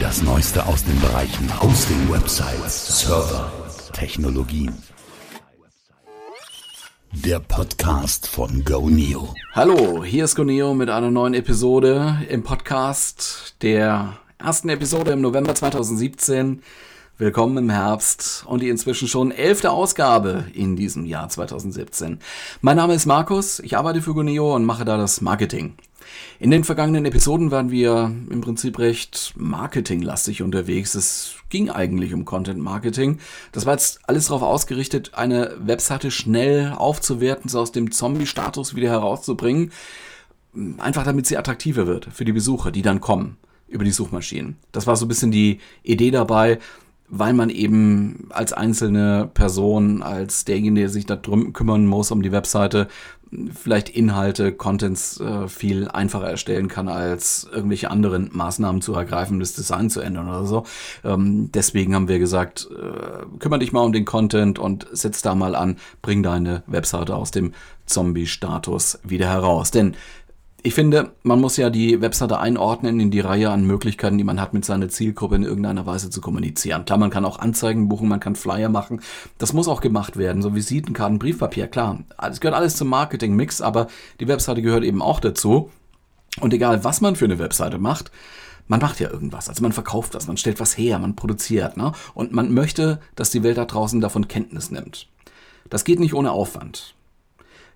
Das Neueste aus den Bereichen Hosting, Websites, Server, Technologien. Der Podcast von GoNeo. Hallo, hier ist GoNeo mit einer neuen Episode im Podcast der ersten Episode im November 2017. Willkommen im Herbst und die inzwischen schon elfte Ausgabe in diesem Jahr 2017. Mein Name ist Markus, ich arbeite für Guneo und mache da das Marketing. In den vergangenen Episoden waren wir im Prinzip recht marketinglastig unterwegs. Es ging eigentlich um Content Marketing. Das war jetzt alles darauf ausgerichtet, eine Webseite schnell aufzuwerten, so aus dem Zombie-Status wieder herauszubringen. Einfach damit sie attraktiver wird für die Besucher, die dann kommen über die Suchmaschinen. Das war so ein bisschen die Idee dabei weil man eben als einzelne Person, als derjenige, der sich darum kümmern muss, um die Webseite, vielleicht Inhalte, Contents äh, viel einfacher erstellen kann, als irgendwelche anderen Maßnahmen zu ergreifen, das Design zu ändern oder so. Ähm, deswegen haben wir gesagt, äh, kümmere dich mal um den Content und setz da mal an, bring deine Webseite aus dem Zombie-Status wieder heraus. Denn ich finde, man muss ja die Webseite einordnen in die Reihe an Möglichkeiten, die man hat, mit seiner Zielgruppe in irgendeiner Weise zu kommunizieren. Klar, man kann auch Anzeigen buchen, man kann Flyer machen. Das muss auch gemacht werden, so Visitenkarten, Briefpapier, klar. Es gehört alles zum Marketing-Mix, aber die Webseite gehört eben auch dazu. Und egal, was man für eine Webseite macht, man macht ja irgendwas. Also man verkauft was, man stellt was her, man produziert. Ne? Und man möchte, dass die Welt da draußen davon Kenntnis nimmt. Das geht nicht ohne Aufwand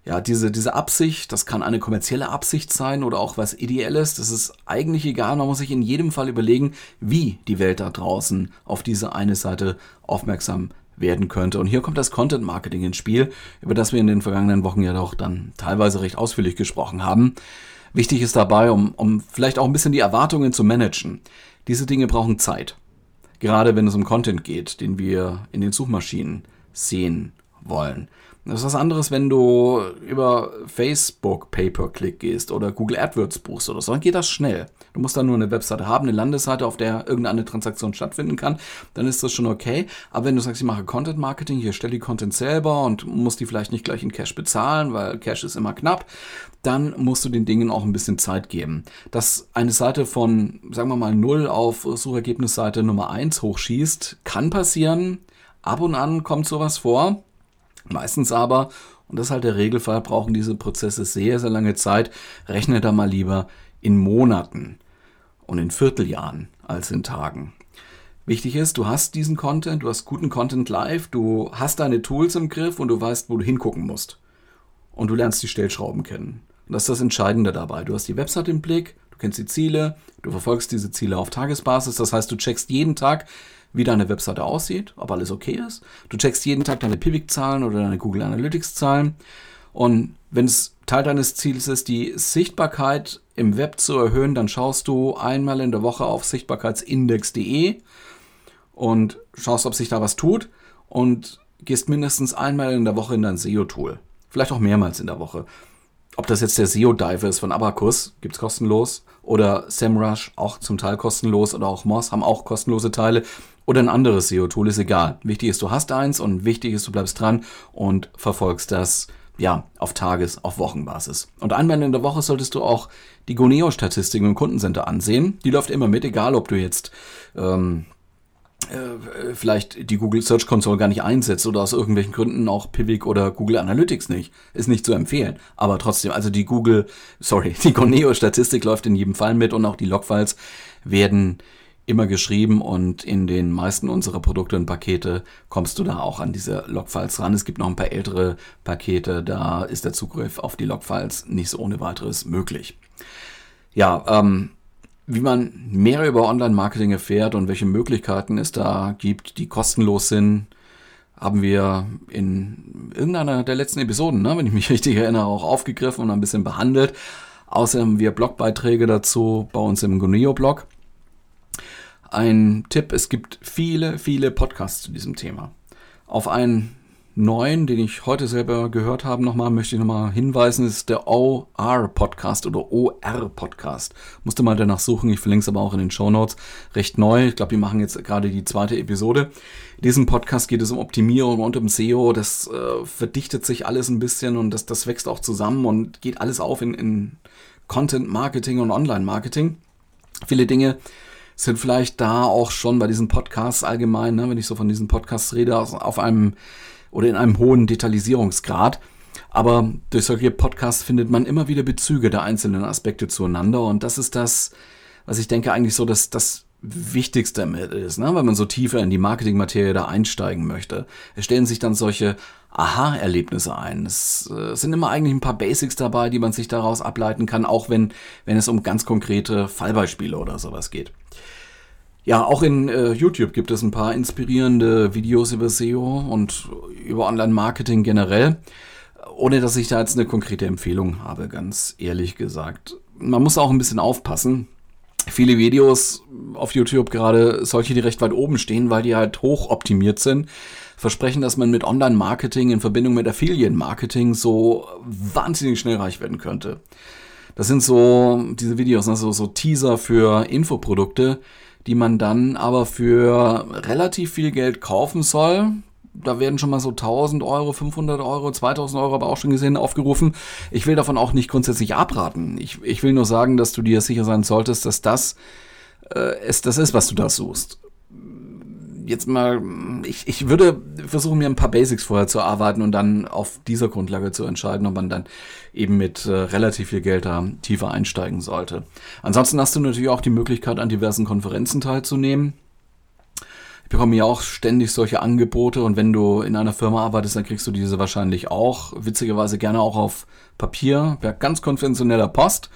ja, diese, diese Absicht, das kann eine kommerzielle Absicht sein oder auch was Ideelles, das ist eigentlich egal. Man muss sich in jedem Fall überlegen, wie die Welt da draußen auf diese eine Seite aufmerksam werden könnte. Und hier kommt das Content Marketing ins Spiel, über das wir in den vergangenen Wochen ja doch dann teilweise recht ausführlich gesprochen haben. Wichtig ist dabei, um, um vielleicht auch ein bisschen die Erwartungen zu managen. Diese Dinge brauchen Zeit. Gerade wenn es um Content geht, den wir in den Suchmaschinen sehen wollen. Das ist was anderes, wenn du über Facebook Pay-per-Click gehst oder Google AdWords buchst oder so. Dann geht das schnell. Du musst dann nur eine Webseite haben, eine Landesseite, auf der irgendeine Transaktion stattfinden kann. Dann ist das schon okay. Aber wenn du sagst, ich mache Content Marketing, hier stelle die Content selber und musst die vielleicht nicht gleich in Cash bezahlen, weil Cash ist immer knapp, dann musst du den Dingen auch ein bisschen Zeit geben. Dass eine Seite von, sagen wir mal, 0 auf Suchergebnisseite Nummer 1 hochschießt, kann passieren. Ab und an kommt sowas vor. Meistens aber, und das ist halt der Regelfall, brauchen diese Prozesse sehr, sehr lange Zeit. Rechne da mal lieber in Monaten und in Vierteljahren als in Tagen. Wichtig ist, du hast diesen Content, du hast guten Content live, du hast deine Tools im Griff und du weißt, wo du hingucken musst. Und du lernst die Stellschrauben kennen. Und das ist das Entscheidende dabei. Du hast die Website im Blick, du kennst die Ziele, du verfolgst diese Ziele auf Tagesbasis. Das heißt, du checkst jeden Tag, wie deine Webseite aussieht, ob alles okay ist. Du checkst jeden Tag deine Pivik-Zahlen oder deine Google Analytics-Zahlen. Und wenn es Teil deines Ziels ist, die Sichtbarkeit im Web zu erhöhen, dann schaust du einmal in der Woche auf sichtbarkeitsindex.de und schaust, ob sich da was tut und gehst mindestens einmal in der Woche in dein SEO-Tool. Vielleicht auch mehrmals in der Woche. Ob das jetzt der SEO-Diver ist von Abacus, gibt's kostenlos, oder SEMrush, auch zum Teil kostenlos, oder auch Moz haben auch kostenlose Teile oder ein anderes SEO-Tool, ist egal. Wichtig ist, du hast eins und wichtig ist, du bleibst dran und verfolgst das ja, auf Tages-, auf Wochenbasis. Und einmal in der Woche solltest du auch die Goneo-Statistiken im Kundencenter ansehen. Die läuft immer mit, egal ob du jetzt ähm, äh, vielleicht die Google Search Console gar nicht einsetzt oder aus irgendwelchen Gründen auch Pivik oder Google Analytics nicht. Ist nicht zu empfehlen. Aber trotzdem, also die Google, sorry, die Goneo-Statistik läuft in jedem Fall mit und auch die Logfiles werden immer geschrieben und in den meisten unserer Produkte und Pakete kommst du da auch an diese Logfiles ran. Es gibt noch ein paar ältere Pakete, da ist der Zugriff auf die Logfiles nicht so ohne weiteres möglich. Ja, ähm, wie man mehr über Online-Marketing erfährt und welche Möglichkeiten es da gibt, die kostenlos sind, haben wir in irgendeiner der letzten Episoden, ne, wenn ich mich richtig erinnere, auch aufgegriffen und ein bisschen behandelt. Außerdem haben wir Blogbeiträge dazu bei uns im Guneo-Blog ein Tipp, es gibt viele, viele Podcasts zu diesem Thema. Auf einen neuen, den ich heute selber gehört habe, nochmal, möchte ich nochmal hinweisen, ist der OR-Podcast oder OR-Podcast. Musste mal danach suchen, ich verlinke es aber auch in den Show Notes. Recht neu, ich glaube, die machen jetzt gerade die zweite Episode. In diesem Podcast geht es um Optimierung und um SEO. Das äh, verdichtet sich alles ein bisschen und das, das wächst auch zusammen und geht alles auf in, in Content Marketing und Online Marketing. Viele Dinge sind vielleicht da auch schon bei diesen Podcasts allgemein, ne, wenn ich so von diesen Podcasts rede, auf einem oder in einem hohen Detailisierungsgrad. Aber durch solche Podcasts findet man immer wieder Bezüge der einzelnen Aspekte zueinander und das ist das, was ich denke eigentlich so, dass das Wichtigste ist, ne? wenn man so tiefer in die Marketingmaterie da einsteigen möchte. Es stellen sich dann solche Aha-Erlebnisse ein. Es, äh, sind immer eigentlich ein paar Basics dabei, die man sich daraus ableiten kann, auch wenn, wenn es um ganz konkrete Fallbeispiele oder sowas geht. Ja, auch in äh, YouTube gibt es ein paar inspirierende Videos über SEO und über Online-Marketing generell, ohne dass ich da jetzt eine konkrete Empfehlung habe, ganz ehrlich gesagt. Man muss auch ein bisschen aufpassen. Viele Videos auf YouTube, gerade solche, die recht weit oben stehen, weil die halt hoch optimiert sind, versprechen, dass man mit Online-Marketing in Verbindung mit Affiliate-Marketing so wahnsinnig schnell reich werden könnte. Das sind so diese Videos, also so Teaser für Infoprodukte, die man dann aber für relativ viel Geld kaufen soll. Da werden schon mal so 1000 Euro, 500 Euro, 2000 Euro aber auch schon gesehen aufgerufen. Ich will davon auch nicht grundsätzlich abraten. Ich, ich will nur sagen, dass du dir sicher sein solltest, dass das äh, es das ist, was du da suchst jetzt mal, ich, ich würde versuchen, mir ein paar Basics vorher zu arbeiten und dann auf dieser Grundlage zu entscheiden, ob man dann eben mit äh, relativ viel Geld da tiefer einsteigen sollte. Ansonsten hast du natürlich auch die Möglichkeit, an diversen Konferenzen teilzunehmen. Ich bekomme ja auch ständig solche Angebote und wenn du in einer Firma arbeitest, dann kriegst du diese wahrscheinlich auch. Witzigerweise gerne auch auf Papier, per ganz konventioneller Post.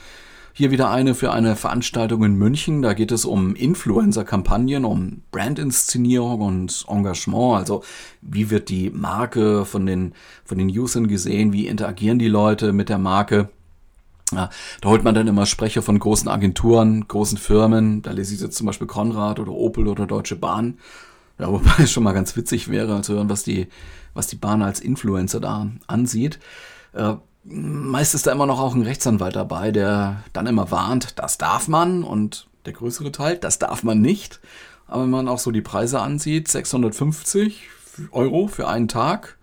Hier wieder eine für eine Veranstaltung in München. Da geht es um Influencer-Kampagnen, um Brandinszenierung und Engagement. Also wie wird die Marke von den, von den Usern gesehen? Wie interagieren die Leute mit der Marke? Ja, da holt man dann immer Sprecher von großen Agenturen, großen Firmen. Da lese ich jetzt zum Beispiel Konrad oder Opel oder Deutsche Bahn. Ja, wobei es schon mal ganz witzig wäre zu hören, was die, was die Bahn als Influencer da ansieht. Äh, meist ist da immer noch auch ein Rechtsanwalt dabei, der dann immer warnt, das darf man und der größere Teil, das darf man nicht. Aber wenn man auch so die Preise ansieht, 650 Euro für einen Tag,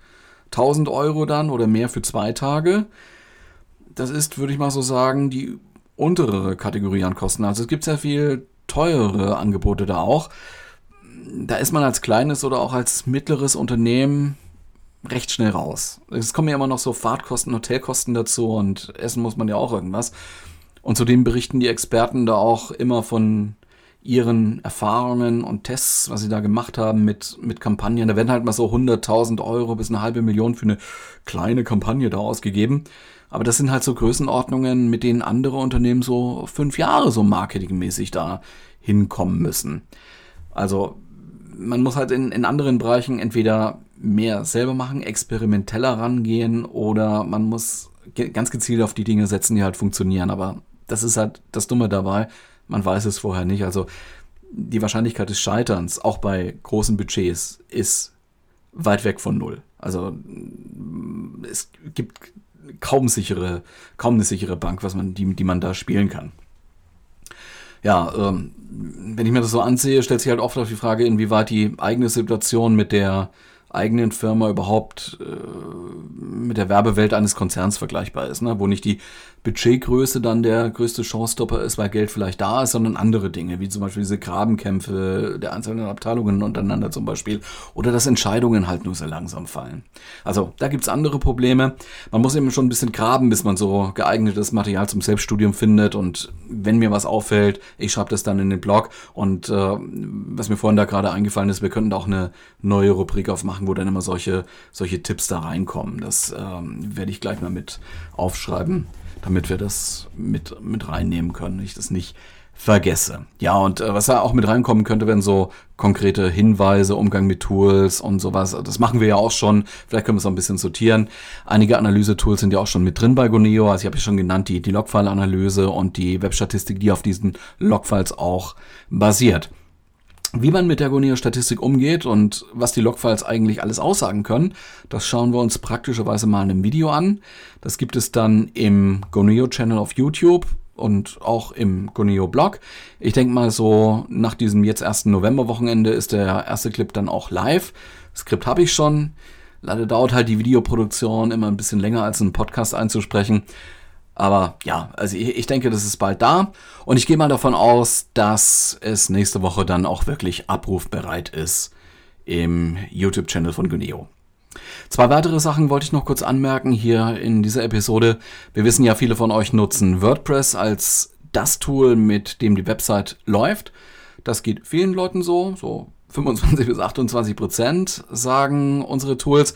1000 Euro dann oder mehr für zwei Tage, das ist, würde ich mal so sagen, die untere Kategorie an Kosten. Also es gibt sehr viel teurere Angebote da auch. Da ist man als kleines oder auch als mittleres Unternehmen recht schnell raus. Es kommen ja immer noch so Fahrtkosten, Hotelkosten dazu und essen muss man ja auch irgendwas. Und zudem berichten die Experten da auch immer von ihren Erfahrungen und Tests, was sie da gemacht haben mit, mit Kampagnen. Da werden halt mal so 100.000 Euro bis eine halbe Million für eine kleine Kampagne da ausgegeben. Aber das sind halt so Größenordnungen, mit denen andere Unternehmen so fünf Jahre so marketingmäßig da hinkommen müssen. Also man muss halt in, in anderen Bereichen entweder mehr selber machen, experimenteller rangehen oder man muss ganz gezielt auf die Dinge setzen, die halt funktionieren. Aber das ist halt das Dumme dabei. Man weiß es vorher nicht. Also die Wahrscheinlichkeit des Scheiterns, auch bei großen Budgets, ist weit weg von null. Also es gibt kaum sichere, kaum eine sichere Bank, was man, die, die man da spielen kann. Ja, ähm, wenn ich mir das so ansehe, stellt sich halt oft auf die Frage, inwieweit die eigene Situation mit der eigenen Firma überhaupt äh, mit der Werbewelt eines Konzerns vergleichbar ist, ne? wo nicht die Budgetgröße dann der größte Showstopper ist, weil Geld vielleicht da ist, sondern andere Dinge, wie zum Beispiel diese Grabenkämpfe der einzelnen Abteilungen untereinander zum Beispiel oder dass Entscheidungen halt nur sehr langsam fallen. Also da gibt's andere Probleme. Man muss eben schon ein bisschen graben, bis man so geeignetes Material zum Selbststudium findet und wenn mir was auffällt, ich schreibe das dann in den Blog und äh, was mir vorhin da gerade eingefallen ist, wir könnten da auch eine neue Rubrik aufmachen, wo dann immer solche, solche Tipps da reinkommen. Das ähm, werde ich gleich mal mit aufschreiben damit wir das mit, mit reinnehmen können, ich das nicht vergesse. Ja, und äh, was da auch mit reinkommen könnte, wenn so konkrete Hinweise, Umgang mit Tools und sowas. Das machen wir ja auch schon. Vielleicht können wir es auch ein bisschen sortieren. Einige Analyse-Tools sind ja auch schon mit drin bei Goneo. Also ich habe ja schon genannt, die, die Logfile-Analyse und die Webstatistik, die auf diesen Logfiles auch basiert. Wie man mit der Goneo-Statistik umgeht und was die Logfiles eigentlich alles aussagen können, das schauen wir uns praktischerweise mal in einem Video an. Das gibt es dann im Goneo-Channel auf YouTube und auch im Goneo-Blog. Ich denke mal so, nach diesem jetzt ersten November-Wochenende ist der erste Clip dann auch live. Skript habe ich schon. Leider dauert halt die Videoproduktion immer ein bisschen länger als einen Podcast einzusprechen. Aber ja, also ich, ich denke, das ist bald da. Und ich gehe mal davon aus, dass es nächste Woche dann auch wirklich abrufbereit ist im YouTube-Channel von Guneo. Zwei weitere Sachen wollte ich noch kurz anmerken hier in dieser Episode. Wir wissen ja, viele von euch nutzen WordPress als das Tool, mit dem die Website läuft. Das geht vielen Leuten so, so 25 bis 28 Prozent sagen unsere Tools.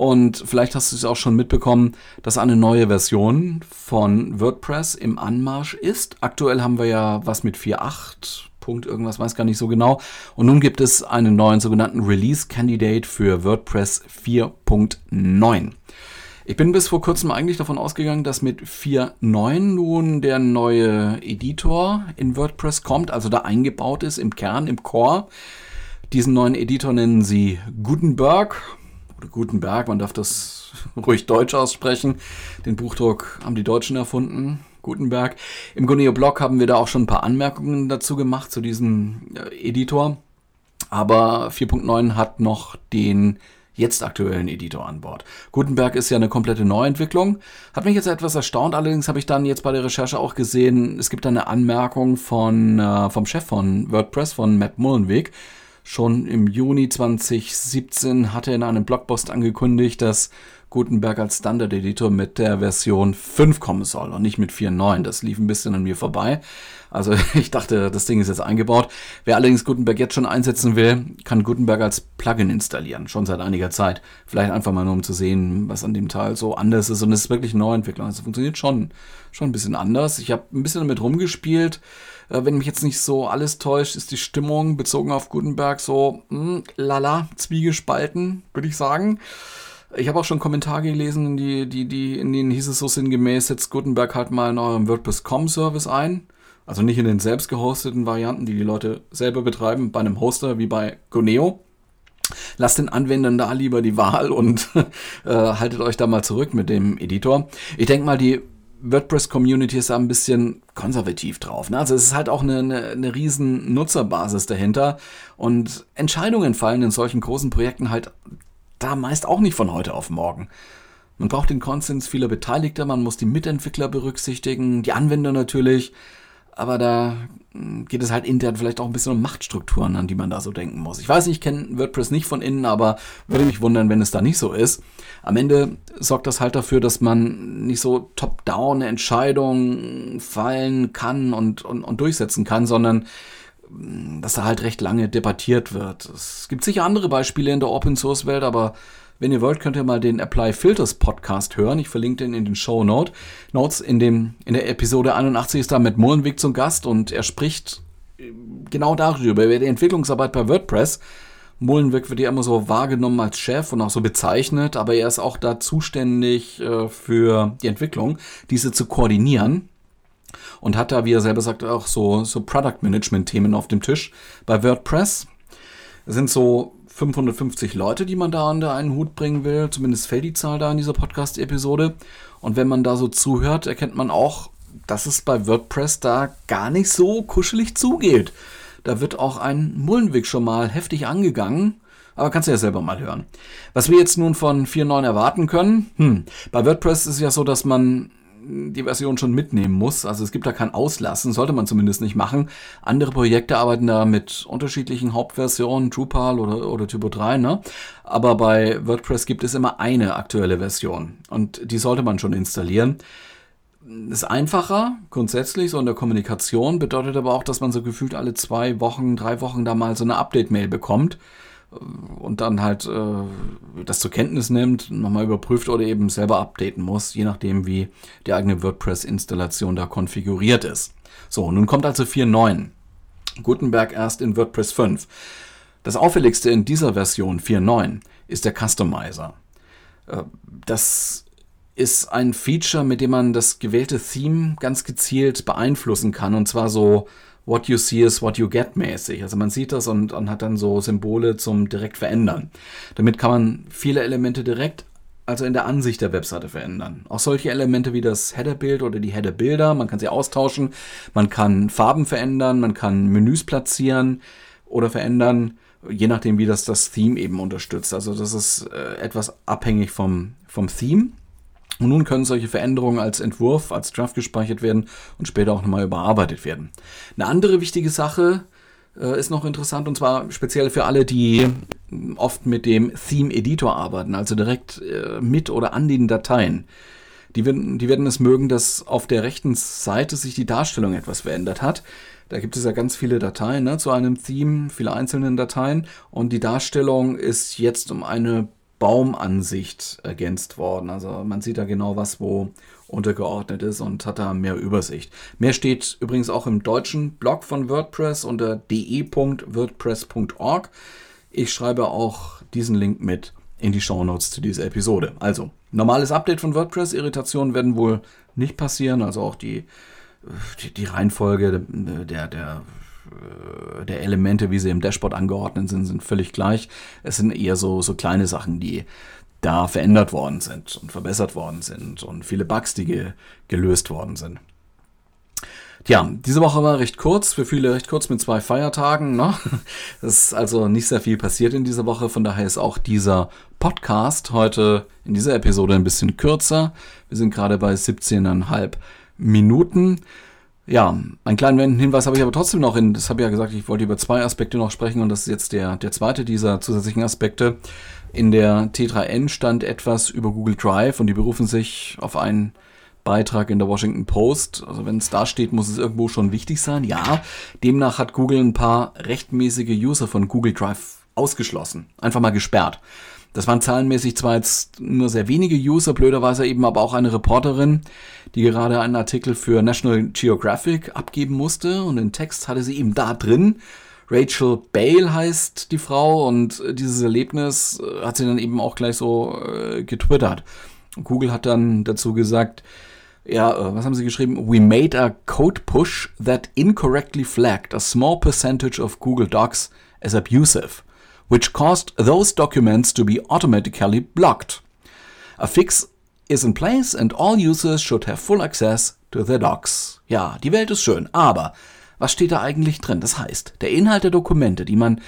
Und vielleicht hast du es auch schon mitbekommen, dass eine neue Version von WordPress im Anmarsch ist. Aktuell haben wir ja was mit 4.8. Punkt irgendwas, weiß gar nicht so genau. Und nun gibt es einen neuen sogenannten Release Candidate für WordPress 4.9. Ich bin bis vor kurzem eigentlich davon ausgegangen, dass mit 4.9 nun der neue Editor in WordPress kommt, also da eingebaut ist im Kern, im Core. Diesen neuen Editor nennen sie Gutenberg oder Gutenberg, man darf das ruhig deutsch aussprechen. Den Buchdruck haben die Deutschen erfunden. Gutenberg. Im Guneo-Blog haben wir da auch schon ein paar Anmerkungen dazu gemacht, zu diesem äh, Editor. Aber 4.9 hat noch den jetzt aktuellen Editor an Bord. Gutenberg ist ja eine komplette Neuentwicklung. Hat mich jetzt etwas erstaunt, allerdings habe ich dann jetzt bei der Recherche auch gesehen, es gibt eine Anmerkung von, äh, vom Chef von WordPress, von Matt Mullenweg. Schon im Juni 2017 hat er in einem Blogpost angekündigt, dass Gutenberg als Standard-Editor mit der Version 5 kommen soll und nicht mit 4.9. Das lief ein bisschen an mir vorbei. Also ich dachte, das Ding ist jetzt eingebaut. Wer allerdings Gutenberg jetzt schon einsetzen will, kann Gutenberg als Plugin installieren, schon seit einiger Zeit. Vielleicht einfach mal nur, um zu sehen, was an dem Teil so anders ist. Und es ist wirklich eine Neuentwicklung. Also funktioniert schon, schon ein bisschen anders. Ich habe ein bisschen damit rumgespielt. Äh, wenn mich jetzt nicht so alles täuscht, ist die Stimmung bezogen auf Gutenberg so, mh, hm, lala, zwiegespalten, würde ich sagen. Ich habe auch schon Kommentare gelesen, die, die, die, in denen hieß es so sinngemäß, setzt Gutenberg halt mal in eurem WordPress.com-Service ein. Also nicht in den selbst gehosteten Varianten, die die Leute selber betreiben, bei einem Hoster wie bei Goneo. Lasst den Anwendern da lieber die Wahl und äh, haltet euch da mal zurück mit dem Editor. Ich denke mal, die WordPress-Community ist da ein bisschen konservativ drauf. Ne? Also es ist halt auch eine, eine, eine riesen Nutzerbasis dahinter und Entscheidungen fallen in solchen großen Projekten halt da meist auch nicht von heute auf morgen. Man braucht den Konsens vieler Beteiligter, man muss die Mitentwickler berücksichtigen, die Anwender natürlich, aber da hm, geht es halt intern vielleicht auch ein bisschen um Machtstrukturen, an die man da so denken muss. Ich weiß, ich kenne WordPress nicht von innen, aber würde mich wundern, wenn es da nicht so ist. Am Ende sorgt das halt dafür, dass man nicht so top-down Entscheidungen fallen kann und, und, und durchsetzen kann, sondern dass da halt recht lange debattiert wird. Es gibt sicher andere Beispiele in der Open Source Welt, aber wenn ihr wollt, könnt ihr mal den Apply Filters Podcast hören. Ich verlinke den in den Show Note. Notes. In, dem, in der Episode 81 ist da mit Molenweg zum Gast und er spricht äh, genau darüber, über die Entwicklungsarbeit bei WordPress. Molenweg wird ja immer so wahrgenommen als Chef und auch so bezeichnet, aber er ist auch da zuständig äh, für die Entwicklung, diese zu koordinieren und hat da, wie er selber sagt, auch so, so Product Management Themen auf dem Tisch bei WordPress. Es sind so 550 Leute, die man da unter einen Hut bringen will. Zumindest fällt die Zahl da in dieser Podcast-Episode. Und wenn man da so zuhört, erkennt man auch, dass es bei WordPress da gar nicht so kuschelig zugeht. Da wird auch ein Mullenweg schon mal heftig angegangen. Aber kannst du ja selber mal hören. Was wir jetzt nun von 4.9 erwarten können, hm, bei WordPress ist es ja so, dass man die Version schon mitnehmen muss. Also es gibt da kein Auslassen, sollte man zumindest nicht machen. Andere Projekte arbeiten da mit unterschiedlichen Hauptversionen, Drupal oder, oder Typo 3, ne? Aber bei WordPress gibt es immer eine aktuelle Version und die sollte man schon installieren. Ist einfacher, grundsätzlich, so in der Kommunikation, bedeutet aber auch, dass man so gefühlt alle zwei Wochen, drei Wochen da mal so eine Update-Mail bekommt und dann halt äh, das zur Kenntnis nimmt, nochmal überprüft oder eben selber updaten muss, je nachdem, wie die eigene WordPress-Installation da konfiguriert ist. So, nun kommt also 4.9. Gutenberg erst in WordPress 5. Das auffälligste in dieser Version 4.9 ist der Customizer. Äh, das ist ein Feature, mit dem man das gewählte Theme ganz gezielt beeinflussen kann und zwar so What you see is what you get mäßig. Also man sieht das und, und hat dann so Symbole zum direkt verändern. Damit kann man viele Elemente direkt, also in der Ansicht der Webseite verändern. Auch solche Elemente wie das Header-Bild oder die Header-Bilder, man kann sie austauschen, man kann Farben verändern, man kann Menüs platzieren oder verändern, je nachdem wie das das Theme eben unterstützt. Also das ist äh, etwas abhängig vom, vom Theme. Und nun können solche Veränderungen als Entwurf, als Draft gespeichert werden und später auch nochmal überarbeitet werden. Eine andere wichtige Sache äh, ist noch interessant und zwar speziell für alle, die oft mit dem Theme Editor arbeiten, also direkt äh, mit oder an den Dateien. Die werden, die werden es mögen, dass auf der rechten Seite sich die Darstellung etwas verändert hat. Da gibt es ja ganz viele Dateien ne, zu einem Theme, viele einzelne Dateien und die Darstellung ist jetzt um eine Baumansicht ergänzt worden. Also man sieht da genau, was wo untergeordnet ist und hat da mehr Übersicht. Mehr steht übrigens auch im deutschen Blog von WordPress unter de.wordpress.org. Ich schreibe auch diesen Link mit in die Shownotes zu dieser Episode. Also, normales Update von WordPress. Irritationen werden wohl nicht passieren. Also auch die, die, die Reihenfolge der, der der Elemente, wie sie im Dashboard angeordnet sind, sind völlig gleich. Es sind eher so, so kleine Sachen, die da verändert worden sind und verbessert worden sind und viele Bugs, die ge gelöst worden sind. Tja, diese Woche war recht kurz, für viele recht kurz mit zwei Feiertagen. Ne? Es ist also nicht sehr viel passiert in dieser Woche, von daher ist auch dieser Podcast heute in dieser Episode ein bisschen kürzer. Wir sind gerade bei 17,5 Minuten. Ja, einen kleinen Hinweis habe ich aber trotzdem noch in, das habe ich ja gesagt, ich wollte über zwei Aspekte noch sprechen und das ist jetzt der, der zweite dieser zusätzlichen Aspekte. In der T3N stand etwas über Google Drive und die berufen sich auf einen Beitrag in der Washington Post. Also wenn es da steht, muss es irgendwo schon wichtig sein. Ja, demnach hat Google ein paar rechtmäßige User von Google Drive ausgeschlossen. Einfach mal gesperrt. Das waren zahlenmäßig zwar jetzt nur sehr wenige User, blöderweise eben aber auch eine Reporterin, die gerade einen Artikel für National Geographic abgeben musste und den Text hatte sie eben da drin. Rachel Bale heißt die Frau und dieses Erlebnis äh, hat sie dann eben auch gleich so äh, getwittert. Google hat dann dazu gesagt, ja, äh, was haben sie geschrieben? We made a code push that incorrectly flagged a small percentage of Google Docs as abusive which caused those documents to be automatically blocked. A fix is in place and all users should have full access to the docs. Ja, die Welt ist schön, aber was steht da eigentlich drin? Das heißt, der Inhalt der Dokumente, die man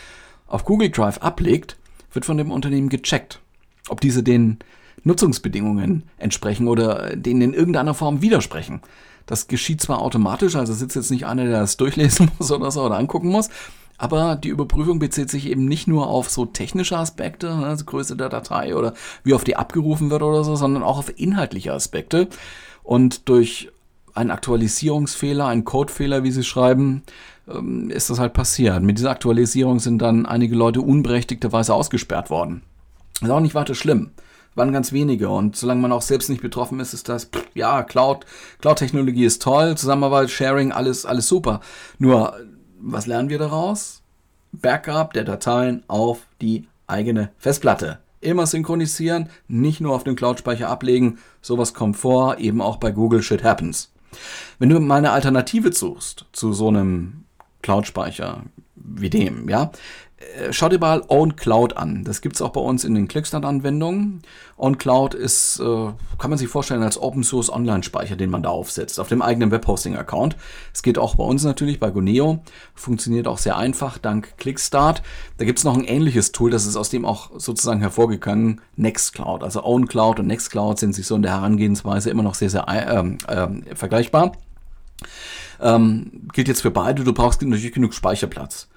auf Google Drive ablegt, wird von dem Unternehmen gecheckt, ob diese den Nutzungsbedingungen entsprechen oder denen in irgendeiner Form widersprechen. Das geschieht zwar automatisch, also sitzt jetzt nicht einer, der das durchlesen muss oder so oder angucken muss, aber die Überprüfung bezieht sich eben nicht nur auf so technische Aspekte, ne, also Größe der Datei oder wie oft die abgerufen wird oder so, sondern auch auf inhaltliche Aspekte. Und durch einen Aktualisierungsfehler, einen Codefehler, wie sie schreiben, ähm, ist das halt passiert. Mit dieser Aktualisierung sind dann einige Leute unberechtigterweise ausgesperrt worden. Ist auch nicht weiter schlimm. Waren ganz wenige und solange man auch selbst nicht betroffen ist, ist das, ja, Cloud, Cloud-Technologie ist toll, Zusammenarbeit, Sharing, alles, alles super. Nur was lernen wir daraus? Backup der Dateien auf die eigene Festplatte. Immer synchronisieren, nicht nur auf den Cloud-Speicher ablegen. Sowas kommt vor, eben auch bei Google Shit Happens. Wenn du mal eine Alternative suchst zu so einem Cloud-Speicher wie dem, ja, äh, schau dir mal OwnCloud an. Das gibt es auch bei uns in den Clickstart-Anwendungen. OwnCloud ist, äh, kann man sich vorstellen, als Open Source Online-Speicher, den man da aufsetzt, auf dem eigenen Webhosting-Account. Es geht auch bei uns natürlich, bei Goneo. Funktioniert auch sehr einfach, dank Clickstart. Da gibt es noch ein ähnliches Tool, das ist aus dem auch sozusagen hervorgegangen, Nextcloud. Also OwnCloud und Nextcloud sind sich so in der Herangehensweise immer noch sehr, sehr äh, äh, vergleichbar. Ähm, gilt jetzt für beide, du brauchst natürlich genug Speicherplatz.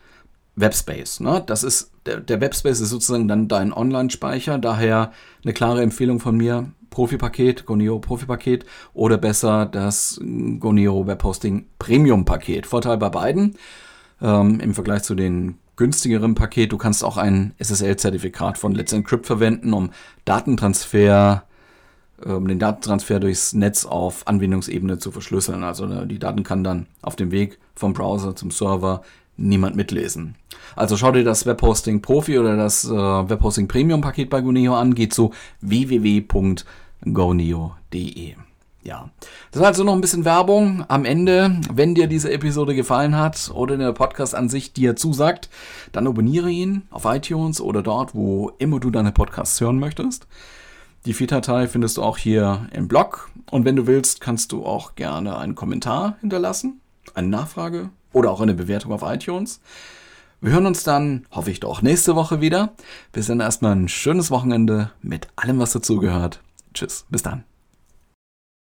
Webspace. Ne? Das ist, der, der Webspace ist sozusagen dann dein Online-Speicher, daher eine klare Empfehlung von mir, Profi-Paket, Goneo Profi-Paket oder besser das Goneo Webhosting Premium-Paket. Vorteil bei beiden ähm, im Vergleich zu den günstigeren Paket, du kannst auch ein SSL-Zertifikat von Let's Encrypt verwenden, um Datentransfer um den Datentransfer durchs Netz auf Anwendungsebene zu verschlüsseln. Also ne, die Daten kann dann auf dem Weg vom Browser zum Server niemand mitlesen. Also schau dir das Webhosting Profi oder das äh, Webhosting Premium Paket bei Goneo an, geht zu www.goneo.de. Ja, das ist also noch ein bisschen Werbung am Ende. Wenn dir diese Episode gefallen hat oder der Podcast an sich dir zusagt, dann abonniere ihn auf iTunes oder dort, wo immer du deine Podcasts hören möchtest. Die Feed-Datei findest du auch hier im Blog. Und wenn du willst, kannst du auch gerne einen Kommentar hinterlassen, eine Nachfrage oder auch eine Bewertung auf iTunes. Wir hören uns dann, hoffe ich doch, nächste Woche wieder. Bis dann erstmal ein schönes Wochenende mit allem, was dazugehört. Tschüss, bis dann.